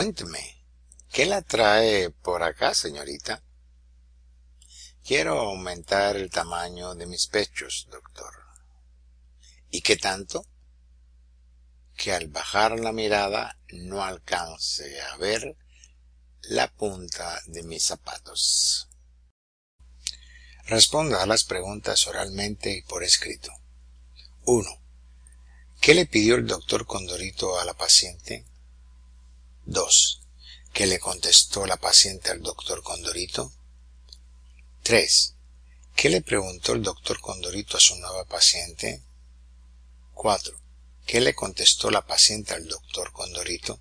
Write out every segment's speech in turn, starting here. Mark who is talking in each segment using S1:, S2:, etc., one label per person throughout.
S1: Cuénteme, ¿qué la trae por acá, señorita? Quiero aumentar el tamaño de mis pechos, doctor. ¿Y qué tanto? Que al bajar la mirada no alcance a ver la punta de mis zapatos. Responda a las preguntas oralmente y por escrito. 1. ¿Qué le pidió el doctor Condorito a la paciente? 2. ¿Qué le contestó la paciente al doctor Condorito? 3. ¿Qué le preguntó el doctor Condorito a su nueva paciente? 4. ¿Qué le contestó la paciente al doctor Condorito?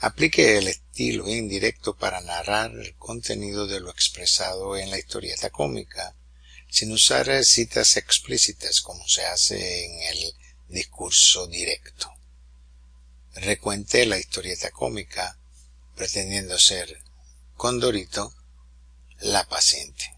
S1: Aplique el estilo indirecto para narrar el contenido de lo expresado en la historieta cómica, sin usar citas explícitas como se hace en el discurso directo recuente la historieta cómica pretendiendo ser Condorito la paciente.